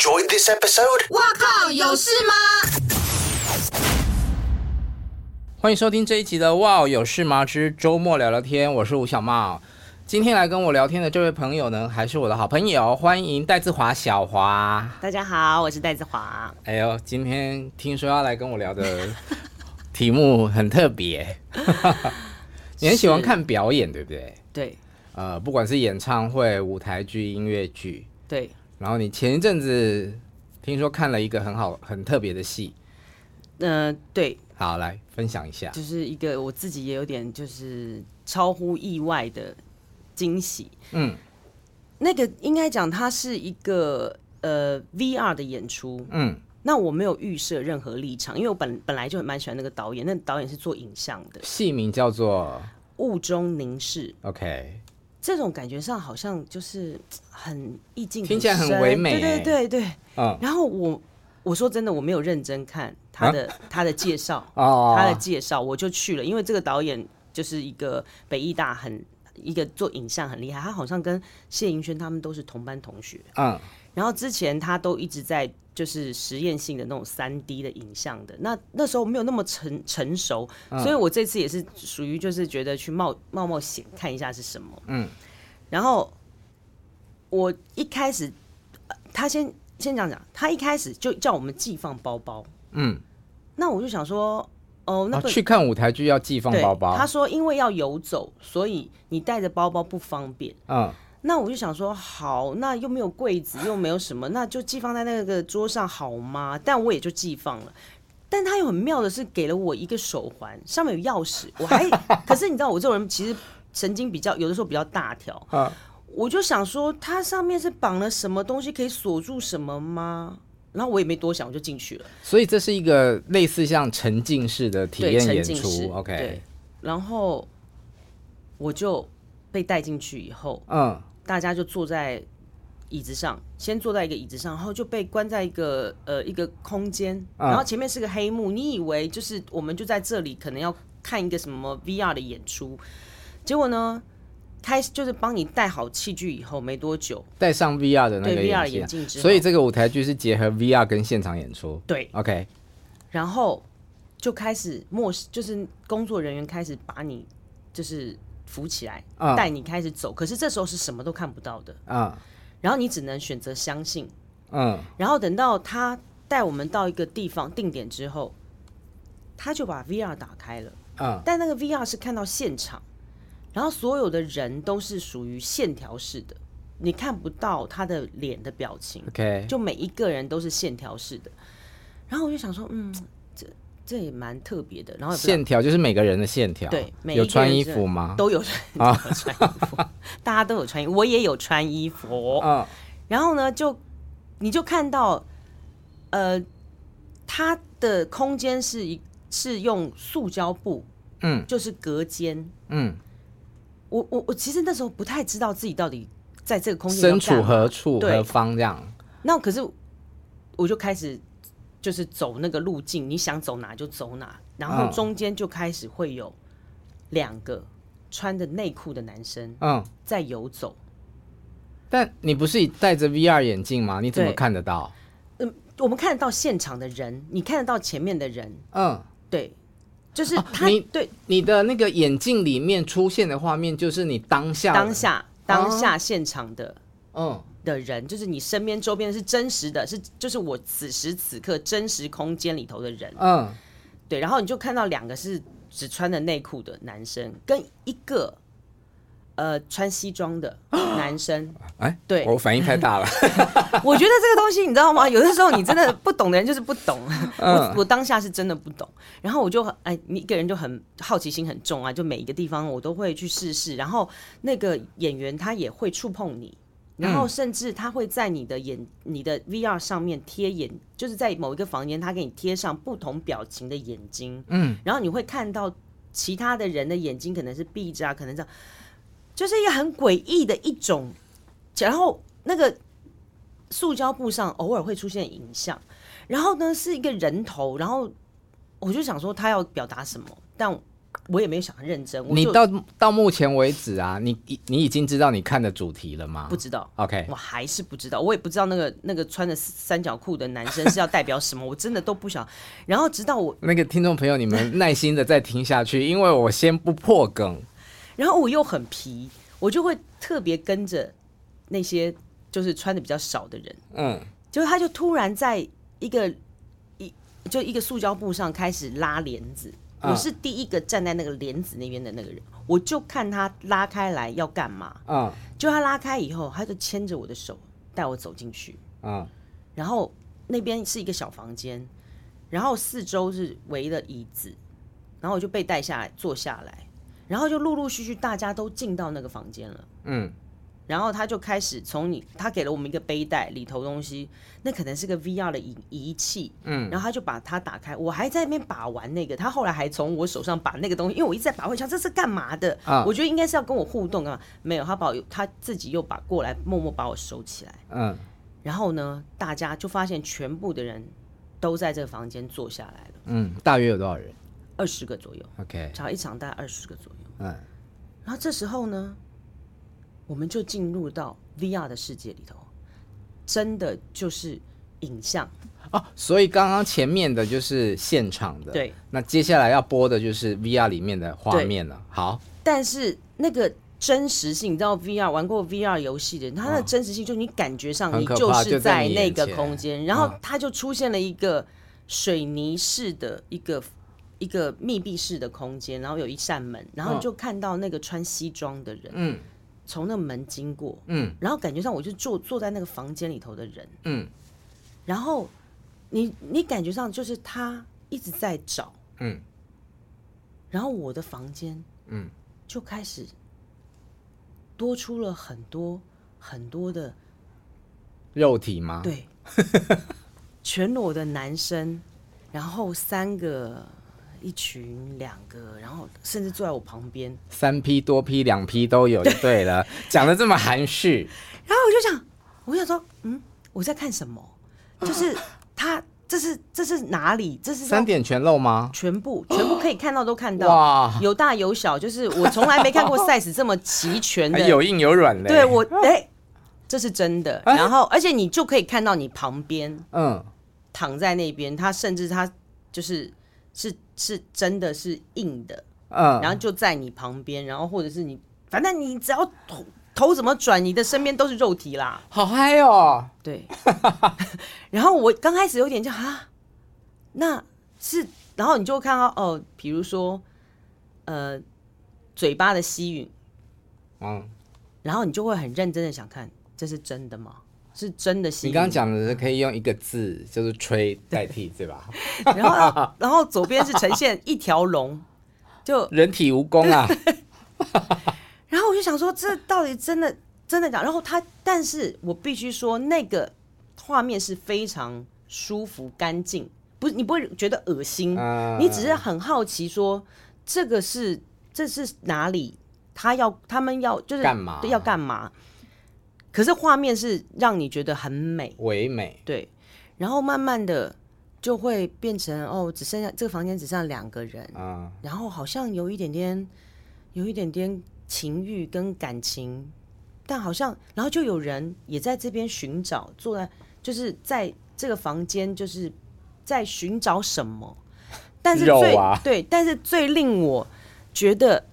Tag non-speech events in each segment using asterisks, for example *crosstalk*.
enjoyed this episode? 哇靠，有事吗？欢迎收听这一集的《哇有事吗之周末聊聊天》，我是吴小茂。今天来跟我聊天的这位朋友呢，还是我的好朋友，欢迎戴志华小华。大家好，我是戴志华。哎呦，今天听说要来跟我聊的题目很特别，*laughs* 你很喜欢看表演，对不对？对。呃，不管是演唱会、舞台剧、音乐剧，对。然后你前一阵子听说看了一个很好、很特别的戏，嗯、呃，对。好，来分享一下。就是一个我自己也有点就是超乎意外的。惊喜，嗯，那个应该讲它是一个呃 VR 的演出，嗯，那我没有预设任何立场，因为我本本来就很蛮喜欢那个导演，那个、导演是做影像的，戏名叫做《雾中凝视》，OK，这种感觉上好像就是很意境，听起来很唯美，对对对对，嗯，然后我我说真的我没有认真看他的、啊、他的介绍，*laughs* 哦，他的介绍我就去了，因为这个导演就是一个北艺大很。一个做影像很厉害，他好像跟谢盈萱他们都是同班同学。嗯，然后之前他都一直在就是实验性的那种三 D 的影像的，那那时候没有那么成成熟，所以我这次也是属于就是觉得去冒冒冒险看一下是什么。嗯，然后我一开始他先先讲讲，他一开始就叫我们寄放包包。嗯，那我就想说。哦，那个去看舞台剧要寄放包包。他说，因为要游走，所以你带着包包不方便。嗯，那我就想说，好，那又没有柜子，又没有什么，那就寄放在那个桌上好吗？但我也就寄放了。但他又很妙的是，给了我一个手环，上面有钥匙。我还，*laughs* 可是你知道，我这种人其实神经比较有的时候比较大条。我就想说，它上面是绑了什么东西，可以锁住什么吗？然后我也没多想，我就进去了。所以这是一个类似像沉浸式的体验演出，OK。对，然后我就被带进去以后，嗯，大家就坐在椅子上，先坐在一个椅子上，然后就被关在一个呃一个空间，嗯，然后前面是个黑幕，你以为就是我们就在这里，可能要看一个什么 VR 的演出，结果呢？开始就是帮你带好器具以后没多久，戴上 VR 的那个眼镜，眼镜之后，所以这个舞台剧是结合 VR 跟现场演出。对，OK，然后就开始默，就是工作人员开始把你就是扶起来，带、嗯、你开始走。可是这时候是什么都看不到的，嗯，然后你只能选择相信，嗯，然后等到他带我们到一个地方定点之后，他就把 VR 打开了，嗯，但那个 VR 是看到现场。然后所有的人都是属于线条式的，你看不到他的脸的表情。OK，就每一个人都是线条式的。然后我就想说，嗯，这这也蛮特别的。然后线条就是每个人的线条。对，有穿衣服吗？都有穿，*laughs* 都有穿衣服，大家都有穿衣服，我也有穿衣服。嗯。*laughs* 然后呢，就你就看到，呃，它的空间是一是用塑胶布，嗯，就是隔间，嗯。我我我其实那时候不太知道自己到底在这个空间身处何处何方这样。那可是我就开始就是走那个路径，你想走哪就走哪，然后中间就开始会有两个穿着内裤的男生嗯在游走。但你不是戴着 VR 眼镜吗？你怎么看得到？嗯，我们看得到现场的人，你看得到前面的人。嗯，对。就是他，你对你的那个眼镜里面出现的画面，就是你当下当下当下现场的嗯的人，就是你身边周边是真实的，是就是我此时此刻真实空间里头的人，嗯，对，然后你就看到两个是只穿着内裤的男生，跟一个。呃，穿西装的男生，*gasps* 哎、欸，对，我反应太大了。*laughs* 我觉得这个东西你知道吗？有的时候你真的不懂的人就是不懂。我我当下是真的不懂，然后我就哎，你一个人就很好奇心很重啊，就每一个地方我都会去试试。然后那个演员他也会触碰你，然后甚至他会在你的眼、你的 VR 上面贴眼，就是在某一个房间，他给你贴上不同表情的眼睛。嗯，然后你会看到其他的人的眼睛可能是闭着啊，可能这样。就是一个很诡异的一种，然后那个塑胶布上偶尔会出现影像，然后呢是一个人头，然后我就想说他要表达什么，但我也没有想认真。你到到目前为止啊，你你已经知道你看的主题了吗？不知道。OK，我还是不知道，我也不知道那个那个穿着三角裤的男生是要代表什么，*laughs* 我真的都不想。然后直到我那个听众朋友，你们耐心的再听下去，因为我先不破梗。然后我又很皮，我就会特别跟着那些就是穿的比较少的人，嗯，就他就突然在一个一就一个塑胶布上开始拉帘子。我是第一个站在那个帘子那边的那个人，我就看他拉开来要干嘛。嗯，就他拉开以后，他就牵着我的手带我走进去。嗯，然后那边是一个小房间，然后四周是围了椅子，然后我就被带下来坐下来，然后就陆陆续续大家都进到那个房间了。嗯。然后他就开始从你，他给了我们一个背带，里头东西，那可能是个 VR 的仪仪器，嗯，然后他就把它打开，我还在那边把玩那个，他后来还从我手上把那个东西，因为我一直在把，我想这是干嘛的？啊，我觉得应该是要跟我互动干嘛？没有，他把我他自己又把过来，默默把我收起来，嗯，然后呢，大家就发现全部的人都在这个房间坐下来了，嗯，大约有多少人？二十个左右，OK，场一场大概二十个左右，嗯，然后这时候呢？我们就进入到 VR 的世界里头，真的就是影像哦。所以刚刚前面的就是现场的，对。那接下来要播的就是 VR 里面的画面了。好，但是那个真实性，你知道 VR 玩过 VR 游戏的人，它的真实性就是你感觉上你就是在那个空间，然后它就出现了一个水泥式的一个一个密闭式的空间，然后有一扇门，然后你就看到那个穿西装的人，嗯。从那个门经过，嗯，然后感觉上我就坐坐在那个房间里头的人，嗯，然后你你感觉上就是他一直在找，嗯，然后我的房间，嗯，就开始多出了很多很多的肉体吗？对，*laughs* 全裸的男生，然后三个。一群两个，然后甚至坐在我旁边，三批多批两批都有就对了，*laughs* 讲的这么含蓄。然后我就想，我想说，嗯，我在看什么？就是他，这是这是哪里？这是三点全漏吗？全部全部可以看到都看到，哇，有大有小，就是我从来没看过 *laughs* size 这么齐全的，有硬有软的。对我，哎，这是真的。然后，而且你就可以看到你旁边，嗯，躺在那边，他甚至他就是。是是真的是硬的，嗯，然后就在你旁边，然后或者是你，反正你只要头头怎么转，你的身边都是肉体啦，好嗨哦，对。*laughs* 然后我刚开始有点就啊，那是，然后你就会看到哦，比如说呃嘴巴的吸吮，嗯，然后你就会很认真的想看，这是真的吗？是真的。你刚刚讲的是可以用一个字，就是吹代替，对，对吧？*laughs* 然后，然后左边是呈现一条龙，就人体蜈蚣啊。*laughs* 然后我就想说，这到底真的真的假？然后他，但是我必须说，那个画面是非常舒服、干净，不是你不会觉得恶心，嗯、你只是很好奇说，这个是这是哪里？他要他们要就是干嘛？要干嘛？可是画面是让你觉得很美，唯美，对。然后慢慢的就会变成哦，只剩下这个房间只剩下两个人，嗯，然后好像有一点点，有一点点情欲跟感情，但好像，然后就有人也在这边寻找，坐在就是在这个房间，就是在寻找什么，但是最、啊、对，但是最令我觉得。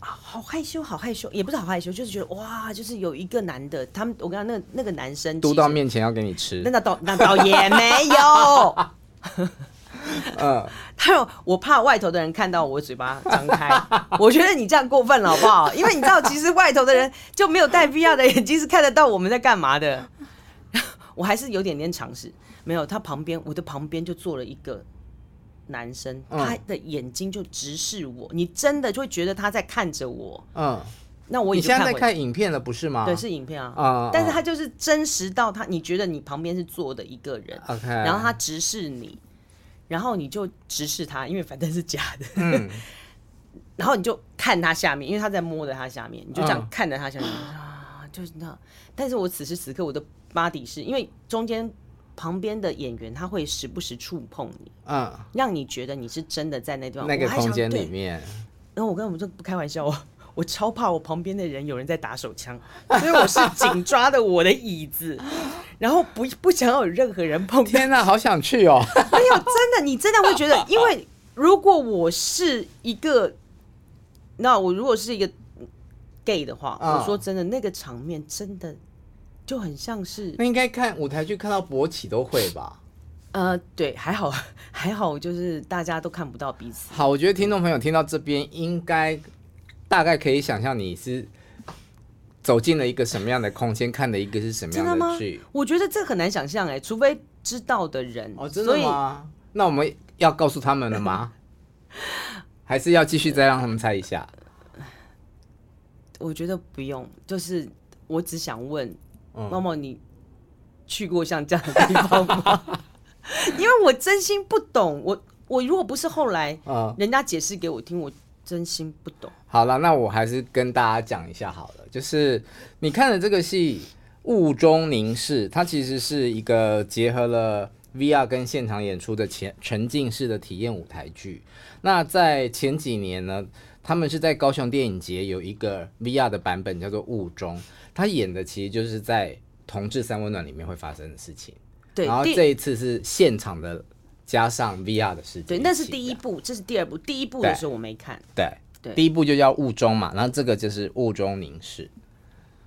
好害羞，好害羞，也不是好害羞，就是觉得哇，就是有一个男的，他们我跟他那个那个男生嘟到面前要给你吃，那倒那倒也没有，*laughs* 嗯，他有我怕外头的人看到我嘴巴张开，我觉得你这样过分了好不好？因为你知道，其实外头的人就没有戴 VR 的眼睛是看得到我们在干嘛的，*laughs* 我还是有点点尝试，没有，他旁边我的旁边就坐了一个。男生，他的眼睛就直视我，嗯、你真的就会觉得他在看着我。嗯，那我你现在在看影片了，不是吗？对，是影片啊。嗯，但是他就是真实到他，你觉得你旁边是坐的一个人，OK，然后他直视你，然后你就直视他，因为反正是假的。嗯，*laughs* 然后你就看他下面，因为他在摸着他下面，你就这样看着他下面、嗯、啊，就是那。但是我此时此刻我的 body 是因为中间。旁边的演员他会时不时触碰你，嗯，让你觉得你是真的在那地方那个空间里面。然后我跟我们说不开玩笑哦，*laughs* 我超怕我旁边的人有人在打手枪，所以我是紧抓的我的椅子，*laughs* 然后不不想要有任何人碰。天哪，好想去哦！*laughs* 没有，真的，你真的会觉得，因为如果我是一个，那我如果是一个 gay 的话，我说真的，那个场面真的就很像是。那应该看舞台剧看到勃起都会吧？呃，对，还好 *laughs* 还好，就是大家都看不到彼此。好，我觉得听众朋友听到这边，应该大概可以想象你是走进了一个什么样的空间，看的一个是什么样的剧。我觉得这很难想象哎，除非知道的人。哦，真的吗？那我们要告诉他们了吗？*laughs* 还是要继续再让他们猜一下？我觉得不用，就是我只想问，猫猫，你去过像这样的地方吗？*laughs* 因为我真心不懂，我我如果不是后来人家解释给我听，我真心不懂。好了，那我还是跟大家讲一下好了，就是你看的这个戏《雾中凝视》，它其实是一个结合了 VR 跟现场演出的前沉浸式的体验舞台剧。那在前几年呢，他们是在高雄电影节有一个 VR 的版本叫做《雾中》，他演的其实就是在同志三温暖里面会发生的事情。对，然后这一次是现场的，加上 VR 的事情。对，那是第一部，这是第二部。第一部的时候我没看。对对，对，第一部就叫雾中嘛，然后这个就是雾中凝视。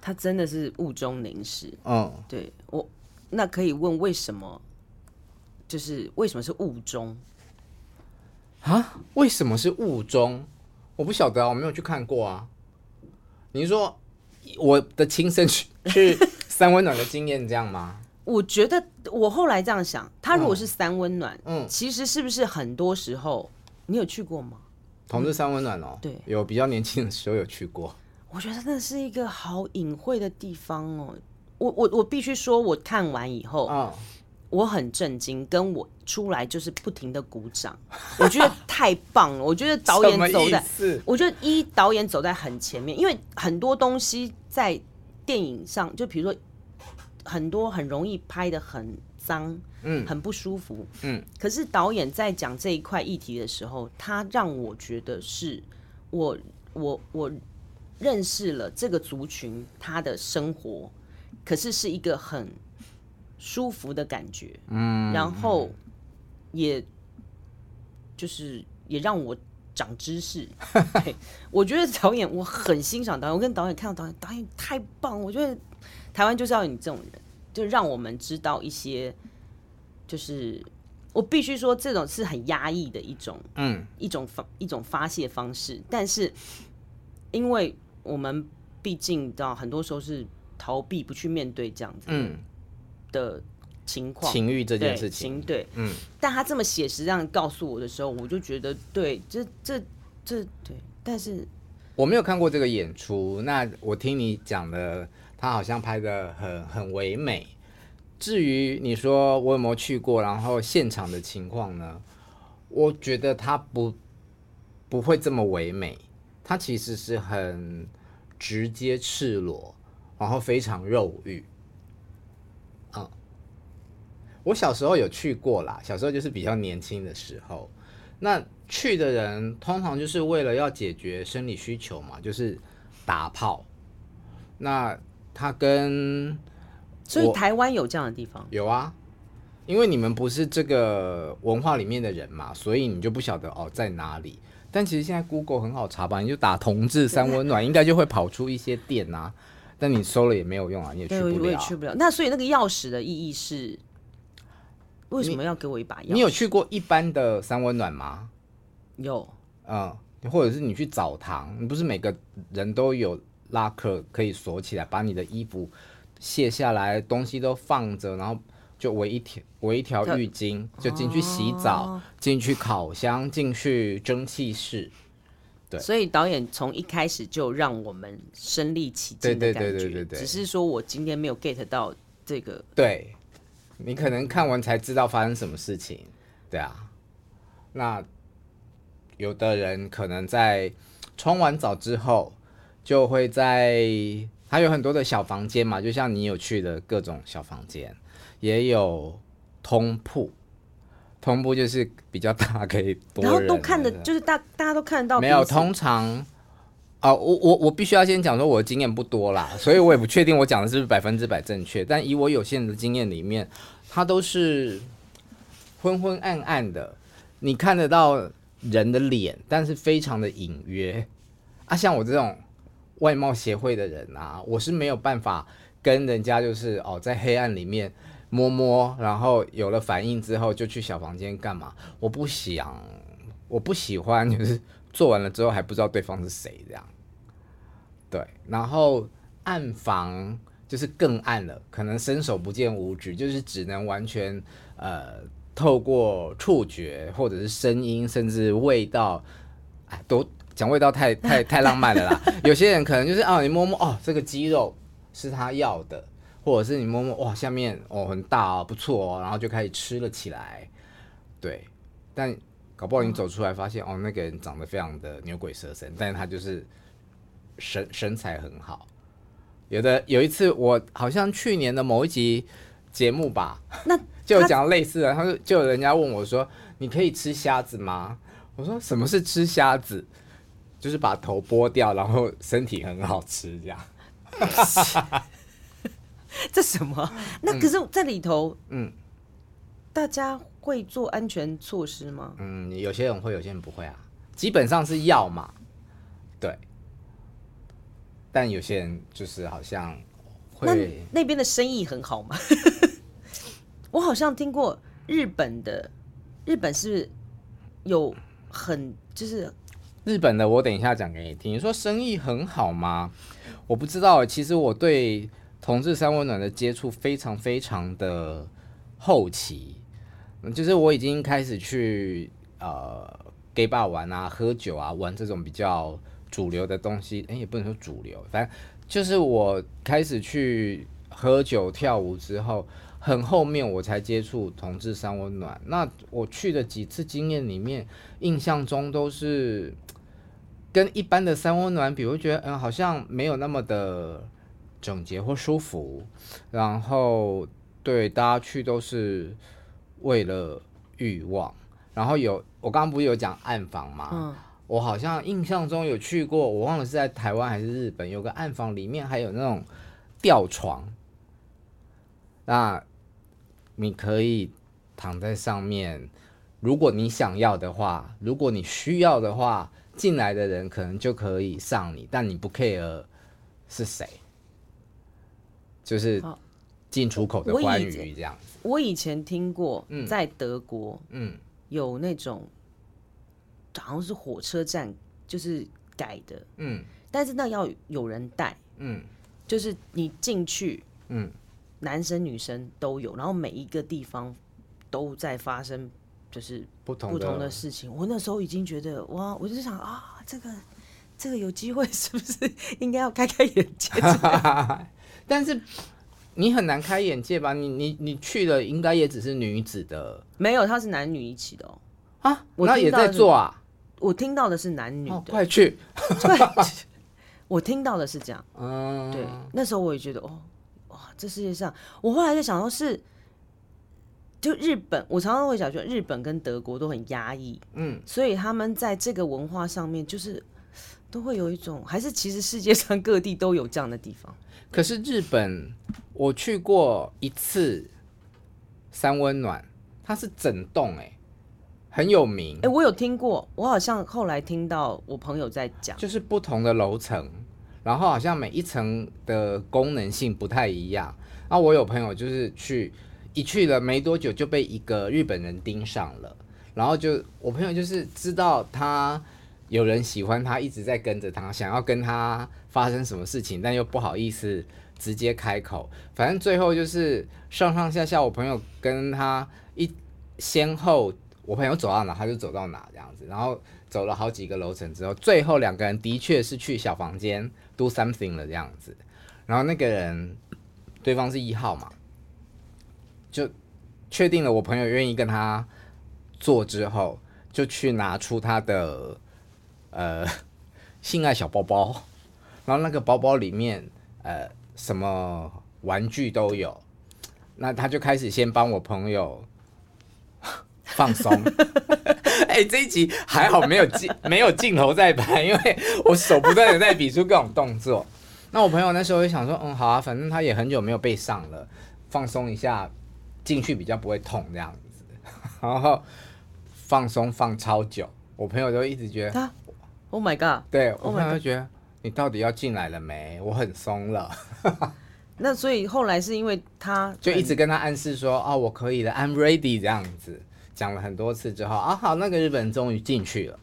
他真的是雾中凝视。嗯，对我那可以问为什么？就是为什么是雾中？啊？为什么是雾中？我不晓得啊，我没有去看过啊。你是说我的亲身去 *laughs* 去三温暖的经验这样吗？我觉得我后来这样想，他如果是三温暖，嗯，其实是不是很多时候你有去过吗？同志三温暖哦，对，有比较年轻的时候有去过。我觉得那是一个好隐晦的地方哦。我我我必须说，我看完以后，嗯，我很震惊，跟我出来就是不停的鼓掌，我觉得太棒了。我觉得导演走在，*laughs* 我觉得一导演走在很前面，因为很多东西在电影上，就比如说。很多很容易拍的很脏，嗯，很不舒服，嗯。可是导演在讲这一块议题的时候，他让我觉得是我我我认识了这个族群他的生活，可是是一个很舒服的感觉，嗯。然后也就是也让我长知识。对，*laughs* 我觉得导演我很欣赏导演，我跟导演看到导演，导演太棒，我觉得。台湾就是要有你这种人，就让我们知道一些，就是我必须说，这种是很压抑的一种，嗯，一种发一种发泄方式。但是，因为我们毕竟知道，很多时候是逃避不去面对这样子，嗯，的情况，情欲这件事情，对，嗯。但他这么写实这样告诉我的时候，我就觉得，对，这这这对。但是我没有看过这个演出，那我听你讲的。他好像拍的很很唯美。至于你说我有没有去过，然后现场的情况呢？我觉得他不不会这么唯美，他其实是很直接赤裸，然后非常肉欲。嗯，我小时候有去过啦，小时候就是比较年轻的时候。那去的人通常就是为了要解决生理需求嘛，就是打炮。那他跟，所以台湾有这样的地方？有啊，因为你们不是这个文化里面的人嘛，所以你就不晓得哦在哪里。但其实现在 Google 很好查吧，你就打“同志 *laughs* 三温暖”，应该就会跑出一些店啊。但你搜了也没有用啊，你也去不了。我也去不了。那所以那个钥匙的意义是，为什么要给我一把钥匙？你有去过一般的三温暖吗？有，嗯，或者是你去澡堂，你不是每个人都有。拉克可以锁起来，把你的衣服卸下来，东西都放着，然后就围一条围一条浴巾，就进去洗澡，进、哦、去烤箱，进去蒸汽室。对，所以导演从一开始就让我们身临其境的感觉，对对对对对对，只是说我今天没有 get 到这个。对，你可能看完才知道发生什么事情。对啊，那有的人可能在冲完澡之后。就会在还有很多的小房间嘛，就像你有去的各种小房间，也有通铺。通铺就是比较大，可以多然后都看的，就是大大家都看得到。没有，通常啊，我我我必须要先讲说，我的经验不多啦，所以我也不确定我讲的是不是百分之百正确。但以我有限的经验里面，它都是昏昏暗暗的，你看得到人的脸，但是非常的隐约啊。像我这种外貌协会的人啊，我是没有办法跟人家就是哦，在黑暗里面。摸摸，然后有了反应之后就去小房间干嘛？我不想，我不喜欢，就是做完了之后还不知道对方是谁这样。对，然后暗房就是更暗了，可能伸手不见五指，就是只能完全呃透过触觉或者是声音，甚至味道，哎，都讲味道太太太浪漫了啦。*laughs* 有些人可能就是啊，你摸摸哦，这个肌肉是他要的。或者是你摸摸哇，下面哦很大哦，不错哦，然后就开始吃了起来，对。但搞不好你走出来发现哦，那个人长得非常的牛鬼蛇神，但是他就是身身材很好。有的有一次我好像去年的某一集节目吧，那就讲类似的，他就就有人家问我说：“你可以吃虾子吗？”我说：“什么是吃虾子？就是把头剥掉，然后身体很好吃这样。*laughs* ”这什么？那可是在里头，嗯，大家会做安全措施吗？嗯，有些人会，有些人不会啊。基本上是要嘛，对。但有些人就是好像会。那那边的生意很好吗？*laughs* 我好像听过日本的，日本是有很就是日本的，我等一下讲给你听。你说生意很好吗？我不知道。其实我对。同志三温暖的接触非常非常的后期，就是我已经开始去呃 gay bar 玩啊、喝酒啊、玩这种比较主流的东西，哎、也不能说主流，反正就是我开始去喝酒跳舞之后，很后面我才接触同志三温暖。那我去的几次经验里面，印象中都是跟一般的三温暖比，我觉得嗯，好像没有那么的。整洁或舒服，然后对大家去都是为了欲望，然后有我刚刚不是有讲暗房吗？嗯，我好像印象中有去过，我忘了是在台湾还是日本，有个暗房里面还有那种吊床，那你可以躺在上面，如果你想要的话，如果你需要的话，进来的人可能就可以上你，但你不 care 是谁。就是进出口的欢愉这样子。我以前听过，在德国，嗯，有那种好像是火车站，就是改的，嗯，但是那要有人带，嗯，就是你进去，嗯，男生女生都有，然后每一个地方都在发生，就是不同不同的事情。我那时候已经觉得哇，我就想啊，这个这个有机会是不是 *laughs* 应该要开开眼界？*laughs* 但是你很难开眼界吧？你你你去了，应该也只是女子的，没有，他是男女一起的哦。啊，我那也在做啊？我听到的是男女的，哦、快去！对，*laughs* 我听到的是这样。嗯，对，那时候我也觉得，哦，哇，这世界上，我后来就想说是，就日本，我常常会想说，日本跟德国都很压抑，嗯，所以他们在这个文化上面，就是都会有一种，还是其实世界上各地都有这样的地方。可是日本，我去过一次三温暖，它是整栋哎，很有名哎，我有听过，我好像后来听到我朋友在讲，就是不同的楼层，然后好像每一层的功能性不太一样。然后我有朋友就是去一去了没多久就被一个日本人盯上了，然后就我朋友就是知道他。有人喜欢他，一直在跟着他，想要跟他发生什么事情，但又不好意思直接开口。反正最后就是上上下下，我朋友跟他一先后，我朋友走到哪他就走到哪这样子，然后走了好几个楼层之后，最后两个人的确是去小房间 do something 了这样子。然后那个人，对方是一号嘛，就确定了我朋友愿意跟他做之后，就去拿出他的。呃，性爱小包包，然后那个包包里面，呃，什么玩具都有。那他就开始先帮我朋友放松。*laughs* 哎、欸，这一集还好没有镜 *laughs* 没有镜头在拍，因为我手不断的在比出各种动作。那我朋友那时候就想说，嗯，好啊，反正他也很久没有被上了，放松一下进去比较不会痛这样子。*laughs* 然后放松放超久，我朋友就一直觉得他，Oh my god，对我朋友就觉得、oh、你到底要进来了没？我很松了。那所以后来是因为他就一直跟他暗示说，哦，我可以的，I'm ready 这样子，讲了很多次之后，啊好，那个日本人终于进去了，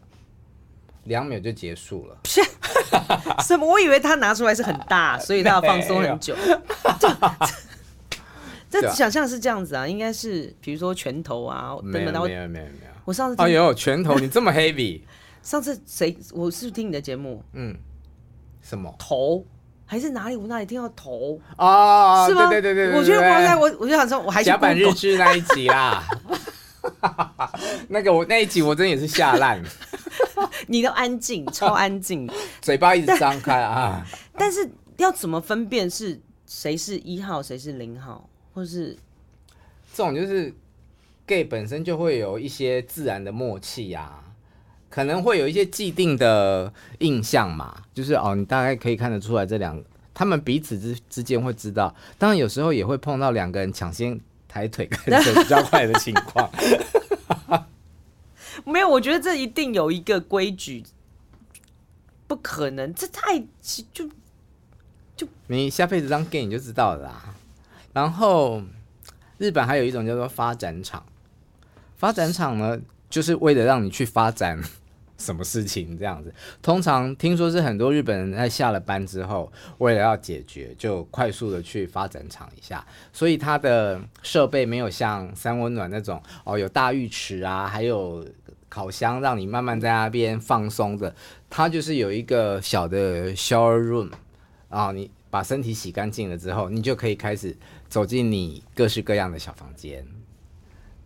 两秒就结束了。*laughs* 什么？我以为他拿出来是很大，*laughs* 所以他要放松很久。*laughs* 这想象是这样子啊，应该是比如说拳头啊，没有没有没有没有。我上次哎呦，拳头你这么 heavy。上次谁？我是听你的节目？嗯，什么头？还是哪里？我哪里听到头啊？是吗？对对对对，我觉得哇塞，我我就想说，我还甲板日志那一集啦。*laughs* 那个我那一集我真的也是吓烂。*laughs* 你都安静，*laughs* 超安静，嘴巴一直张开啊。但是要怎么分辨是谁是一号，谁是零号，或是这种就是 gay 本身就会有一些自然的默契呀、啊。可能会有一些既定的印象嘛，就是哦，你大概可以看得出来，这两他们彼此之之间会知道。当然有时候也会碰到两个人抢先抬腿跟手比较快的情况。*laughs* 没有，我觉得这一定有一个规矩，不可能，这太就就你下辈子当 gay 你就知道了啦。然后日本还有一种叫做发展场，发展场呢，就是为了让你去发展。什么事情这样子？通常听说是很多日本人在下了班之后，为了要解决，就快速的去发展场一下。所以它的设备没有像三温暖那种哦，有大浴池啊，还有烤箱，让你慢慢在那边放松的。它就是有一个小的 shower room 啊，你把身体洗干净了之后，你就可以开始走进你各式各样的小房间。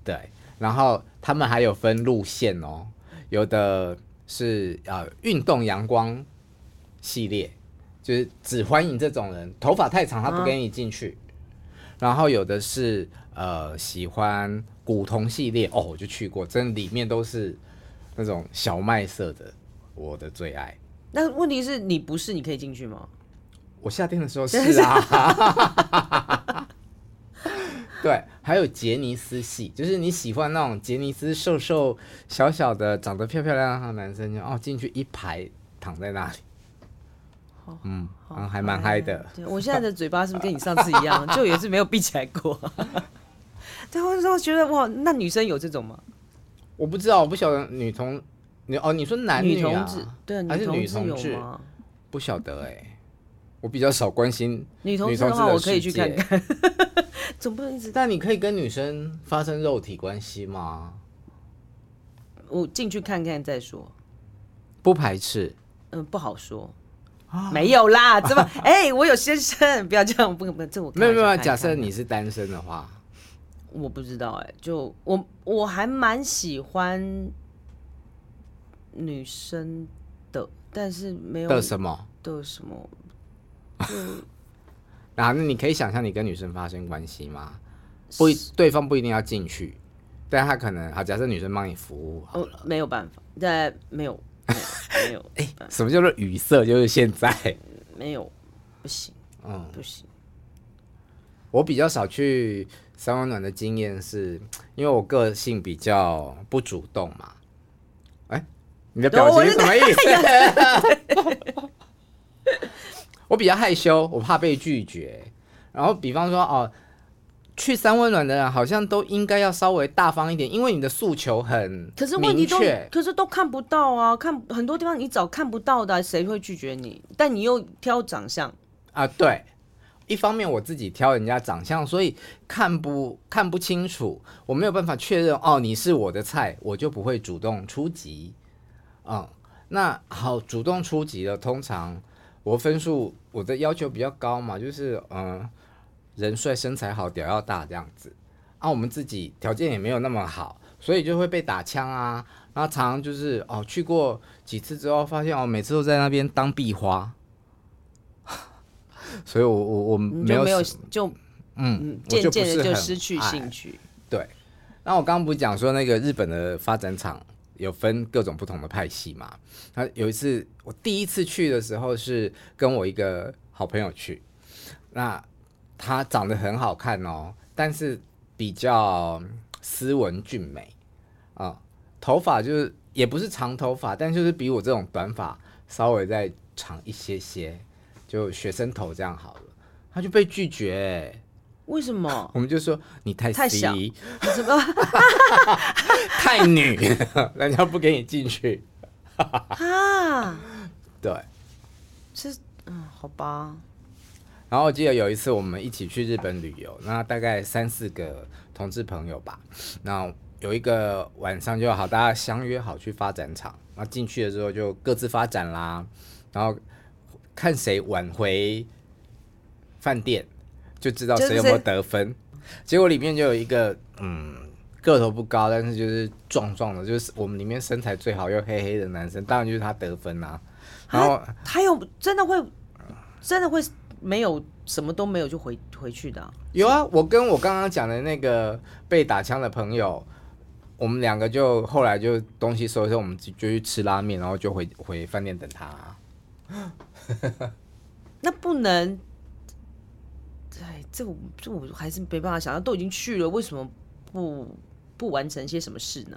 对，然后他们还有分路线哦。有的是呃运动阳光系列，就是只欢迎这种人，头发太长他不给你进去。啊、然后有的是呃喜欢古铜系列，哦，我就去过，真的里面都是那种小麦色的，我的最爱。那问题是你不是，你可以进去吗？我夏天的时候是啊。对，还有杰尼斯系，就是你喜欢那种杰尼斯瘦瘦小小的、长得漂漂亮亮的男生，就哦进去一排躺在那里，嗯，嗯还蛮嗨的。对，我现在的嘴巴是不是跟你上次一样，就也是 *laughs* 没有闭起来过？*laughs* 对，我说觉得哇，那女生有这种吗？我不知道，我不晓得女同女哦，你说男女、同志对，还是女同志？不晓得哎、欸，我比较少关心女同志的话，我可以去看看。*laughs* 总不能一直，但你可以跟女生发生肉体关系吗？我进去看看再说，不排斥。嗯，不好说，啊、没有啦，怎么？*laughs* 哎、欸，我有先生，不要这样，不不，这我没有没有。假设你是单身的话，我不知道哎、欸，就我我还蛮喜欢女生的，但是没有的什么的什么，就。啊，那你可以想象你跟女生发生关系吗？不，对方不一定要进去，但他可能好，假设女生帮你服务好了，哦，没有办法，对，没有，没有，没有。*laughs* 哎、欸，什么叫做语塞？就是现在，没有，不行，嗯，不行。我比较少去三温暖的经验是，因为我个性比较不主动嘛。哎、欸，你的表情是什么意思？*laughs* 我比较害羞，我怕被拒绝。然后，比方说，哦，去三温暖的人好像都应该要稍微大方一点，因为你的诉求很。可是问题都，可是都看不到啊，看很多地方你找看不到的，谁会拒绝你？但你又挑长相啊？对，一方面我自己挑人家长相，所以看不看不清楚，我没有办法确认哦，你是我的菜，我就不会主动出击。嗯，那好，主动出击的，通常。我分数我的要求比较高嘛，就是嗯，人帅身材好，屌要大这样子。啊，我们自己条件也没有那么好，所以就会被打枪啊。然后常常就是哦，去过几次之后，发现哦，每次都在那边当壁花。*laughs* 所以我我我没有就没有就嗯，渐渐的就失去兴趣。对，那我刚刚不是讲说那个日本的发展场有分各种不同的派系嘛？他有一次我第一次去的时候是跟我一个好朋友去，那他长得很好看哦，但是比较斯文俊美啊、头发就是也不是长头发，但就是比我这种短发稍微再长一些些，就学生头这样好了，他就被拒绝、为什么？*laughs* 我们就说你太太小，什么 *laughs* 太女，*laughs* 人家不给你进去。啊，对，是嗯，好吧。然后我记得有一次我们一起去日本旅游，那大概三四个同志朋友吧。那有一个晚上就好，大家相约好去发展场。那进去的时候就各自发展啦，然后看谁晚回饭店。就知道谁有没有得分，结果里面就有一个，嗯，个头不高，但是就是壮壮的，就是我们里面身材最好又黑黑的男生，当然就是他得分啦。然后他有真的会，真的会没有什么都没有就回回去的啊？有啊，我跟我刚刚讲的那个被打枪的朋友，我们两个就后来就东西收一收，我们就去吃拉面，然后就回回饭店等他啊。那不能。哎，这我这我还是没办法想象，都已经去了，为什么不不完成些什么事呢？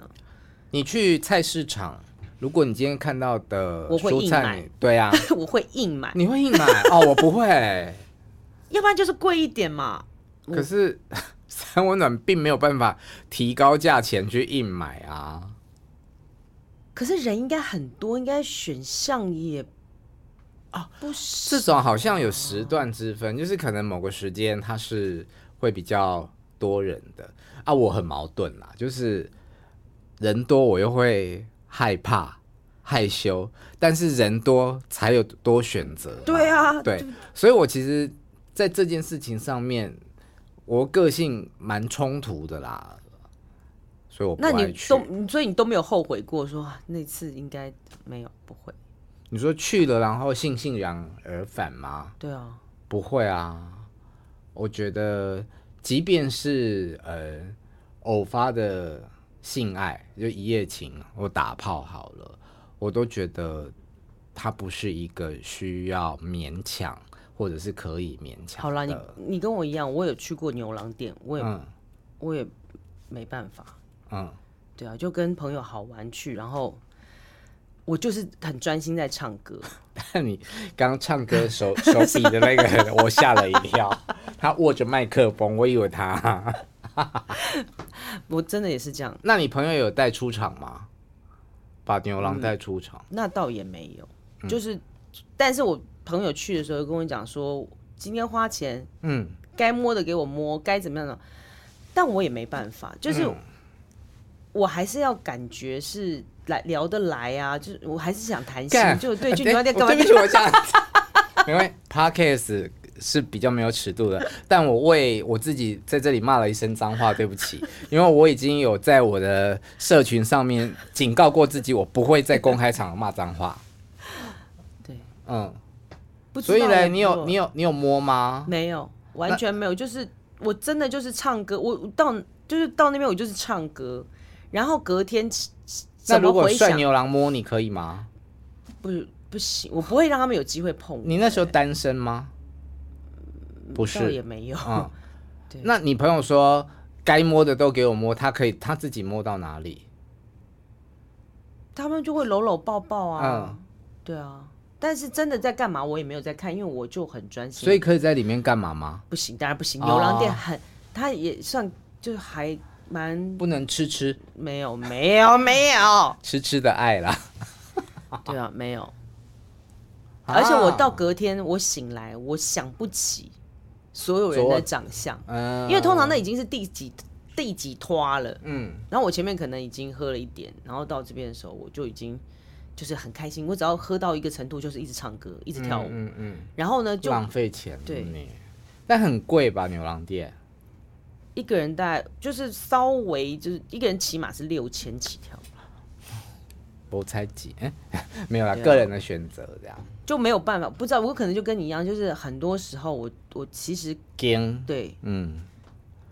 你去菜市场，如果你今天看到的我会硬买，对啊，*laughs* 我会硬买。你会硬买哦？我不会，*laughs* 要不然就是贵一点嘛。可是 *laughs* 三温暖并没有办法提高价钱去硬买啊。可是人应该很多，应该选项也。啊，不是这种好像有时段之分，就是可能某个时间它是会比较多人的啊。我很矛盾啦，就是人多我又会害怕害羞，但是人多才有多选择。对啊，对，所以我其实在这件事情上面，我个性蛮冲突的啦。所以我不。那你都所以你都没有后悔过说那次应该没有不会。你说去了，然后悻悻然而返吗？对啊，不会啊。我觉得，即便是呃偶发的性爱，就一夜情或打炮好了，我都觉得它不是一个需要勉强或者是可以勉强。好啦，你你跟我一样，我有去过牛郎店，我也、嗯、我也没办法。嗯，对啊，就跟朋友好玩去，然后。我就是很专心在唱歌，*laughs* 但你刚唱歌手 *laughs* 手比的那个，我吓了一跳。*laughs* 他握着麦克风，我以为他。我真的也是这样。那你朋友有带出场吗？把牛郎带出场？嗯，那倒也没有。就是，嗯，但是我朋友去的时候跟我讲说，今天花钱，嗯，该摸的给我摸，该怎么样的，但我也没办法，就是。嗯我还是要感觉是来聊得来啊，就是我还是想谈心，就对，就？对不起，我这样，*laughs* 因为 Podcast 是比较没有尺度的，但我为我自己在这里骂了一声脏话，对不起，*laughs* 因为我已经有在我的社群上面警告过自己，我不会在公开场合骂脏话。对，嗯，所以呢，你有你有你有摸吗？没有，完全没有，就是我真的就是唱歌，我到就是到那边我就是唱歌。然后隔天，那如果帅牛郎摸你可以吗？不，不行，我不会让他们有机会碰。你那时候单身吗？不是，也没有。*laughs* 嗯，那你朋友说该摸的都给我摸，他可以他自己摸到哪里？他们就会搂搂抱抱啊。嗯，对啊。但是真的在干嘛，我也没有在看，因为我就很专心。所以可以在里面干嘛吗？不行，当然不行。牛郎店很，他也算就是还。蛮不能吃吃，没有没有没有。吃吃的爱啦，*laughs* 对啊，没有，啊、而且我到隔天我醒来，我想不起所有人的长相，嗯，因为通常那已经是第几第几拖了，嗯，然后我前面可能已经喝了一点，然后到这边的时候我就已经就是很开心，我只要喝到一个程度就是一直唱歌，一直跳舞，嗯嗯，嗯，然后呢就浪费钱，对，但很贵吧牛郎店。一个人大概就是稍微就是一个人起码是六千起跳，我猜几哎，*laughs* 没有啦，个人的选择这样就没有办法，不知道我可能就跟你一样，就是很多时候我我其实惊对，嗯，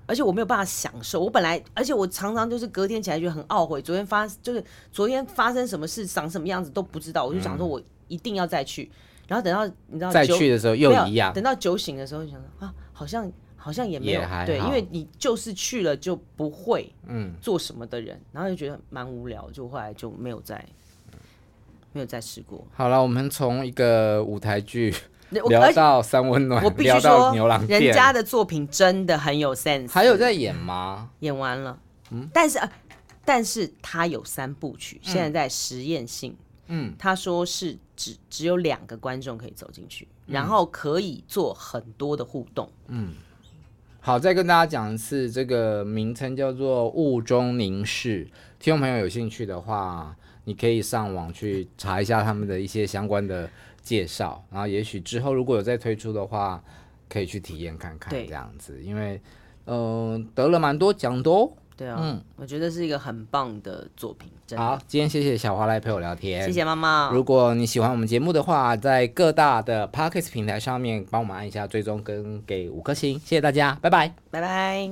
而且我没有办法享受。我本来，而且我常常就是隔天起来觉得很懊悔，昨天发就是昨天发生什么事，长什么样子都不知道。我就想说，我一定要再去。嗯、然后等到你知道再去的时候又一样，等到酒醒的时候就想说啊，好像好像也没有也对，因为你就是去了就不会嗯做什么的人，嗯、然后就觉得蛮无聊，就后来就没有再没有再试过。好了，我们从一个舞台剧。聊到三温暖，我必须说，人家的作品真的很有 sense。还有在演吗？演完了，嗯，但是，但是他有三部曲，现在在实验性，嗯，他说是只只有两个观众可以走进去，然后可以做很多的互动，嗯。好，再跟大家讲一次，这个名称叫做《雾中凝视》，听众朋友有兴趣的话，你可以上网去查一下他们的一些相关的。介绍，然后也许之后如果有再推出的话，可以去体验看看这样子，因为嗯、呃、得了蛮多奖的哦。对啊，嗯，我觉得是一个很棒的作品。好，今天谢谢小花来陪我聊天，谢谢妈妈。如果你喜欢我们节目的话，在各大的 Podcast 平台上面帮我们按一下追踪跟给五颗星，谢谢大家，拜拜，拜拜。